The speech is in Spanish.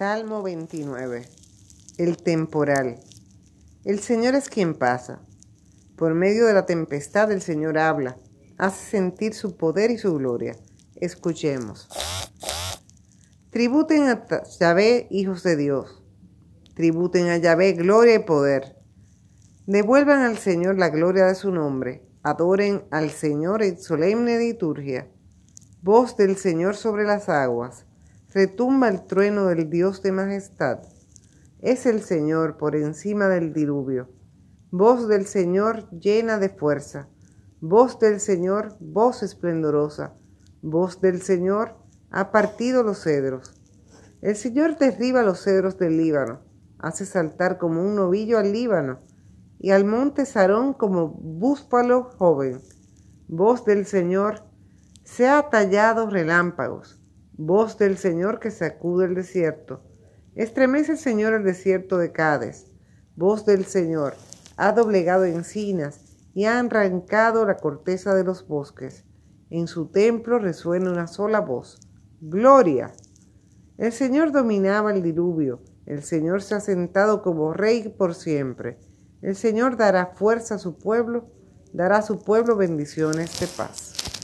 Salmo 29. El temporal. El Señor es quien pasa. Por medio de la tempestad el Señor habla, hace sentir su poder y su gloria. Escuchemos. Tributen a Yahvé, hijos de Dios. Tributen a Yahvé gloria y poder. Devuelvan al Señor la gloria de su nombre. Adoren al Señor en solemne liturgia. Voz del Señor sobre las aguas retumba el trueno del Dios de majestad. Es el Señor por encima del diluvio. Voz del Señor llena de fuerza. Voz del Señor, voz esplendorosa. Voz del Señor ha partido los cedros. El Señor derriba los cedros del Líbano, hace saltar como un novillo al Líbano y al monte Sarón como búfalo joven. Voz del Señor, se ha tallado relámpagos voz del Señor que sacude el desierto. Estremece el Señor el desierto de Cádiz. Voz del Señor, ha doblegado encinas y ha arrancado la corteza de los bosques. En su templo resuena una sola voz. Gloria. El Señor dominaba el diluvio. El Señor se ha sentado como rey por siempre. El Señor dará fuerza a su pueblo, dará a su pueblo bendiciones de paz.